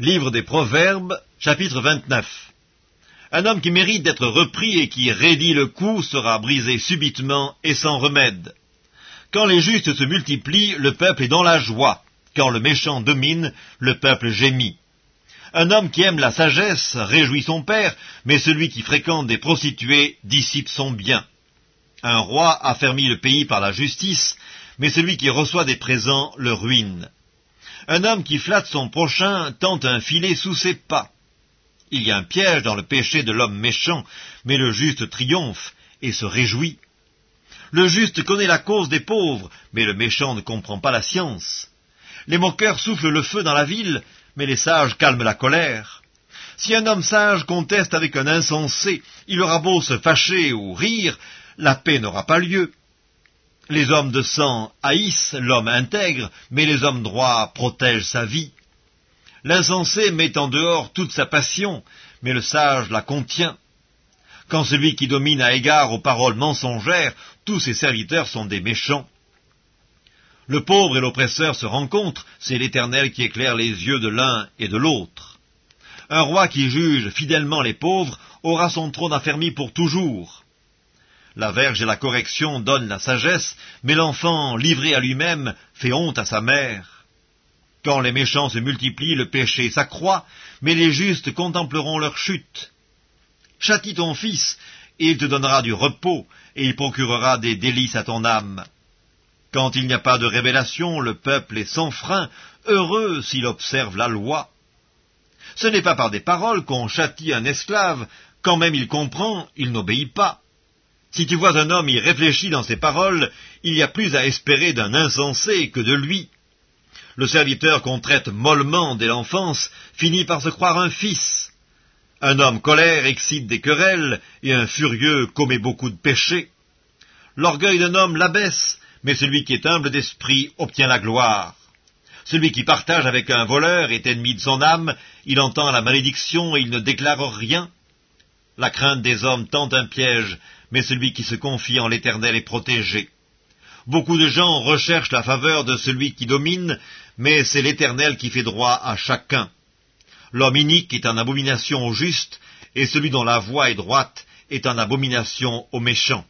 Livre des Proverbes, chapitre 29. Un homme qui mérite d'être repris et qui raidit le coup sera brisé subitement et sans remède. Quand les justes se multiplient, le peuple est dans la joie. Quand le méchant domine, le peuple gémit. Un homme qui aime la sagesse réjouit son père, mais celui qui fréquente des prostituées dissipe son bien. Un roi affermit le pays par la justice, mais celui qui reçoit des présents le ruine. Un homme qui flatte son prochain tente un filet sous ses pas. Il y a un piège dans le péché de l'homme méchant, mais le juste triomphe et se réjouit. Le juste connaît la cause des pauvres, mais le méchant ne comprend pas la science. Les moqueurs soufflent le feu dans la ville, mais les sages calment la colère. Si un homme sage conteste avec un insensé, il aura beau se fâcher ou rire, la paix n'aura pas lieu. Les hommes de sang haïssent l'homme intègre, mais les hommes droits protègent sa vie. L'insensé met en dehors toute sa passion, mais le sage la contient. Quand celui qui domine a égard aux paroles mensongères, tous ses serviteurs sont des méchants. Le pauvre et l'oppresseur se rencontrent, c'est l'Éternel qui éclaire les yeux de l'un et de l'autre. Un roi qui juge fidèlement les pauvres aura son trône affermi pour toujours. La verge et la correction donnent la sagesse, mais l'enfant, livré à lui-même, fait honte à sa mère. Quand les méchants se multiplient, le péché s'accroît, mais les justes contempleront leur chute. Châtie ton fils, et il te donnera du repos, et il procurera des délices à ton âme. Quand il n'y a pas de révélation, le peuple est sans frein, heureux s'il observe la loi. Ce n'est pas par des paroles qu'on châtie un esclave, quand même il comprend, il n'obéit pas. Si tu vois un homme y réfléchir dans ses paroles, il y a plus à espérer d'un insensé que de lui. Le serviteur qu'on traite mollement dès l'enfance finit par se croire un fils. Un homme colère excite des querelles, et un furieux commet beaucoup de péchés. L'orgueil d'un homme l'abaisse, mais celui qui est humble d'esprit obtient la gloire. Celui qui partage avec un voleur est ennemi de son âme, il entend la malédiction et il ne déclare rien. La crainte des hommes tente un piège, mais celui qui se confie en l'Éternel est protégé. Beaucoup de gens recherchent la faveur de celui qui domine, mais c'est l'Éternel qui fait droit à chacun. L'homme inique est en abomination au juste, et celui dont la voix est droite est en abomination aux méchants.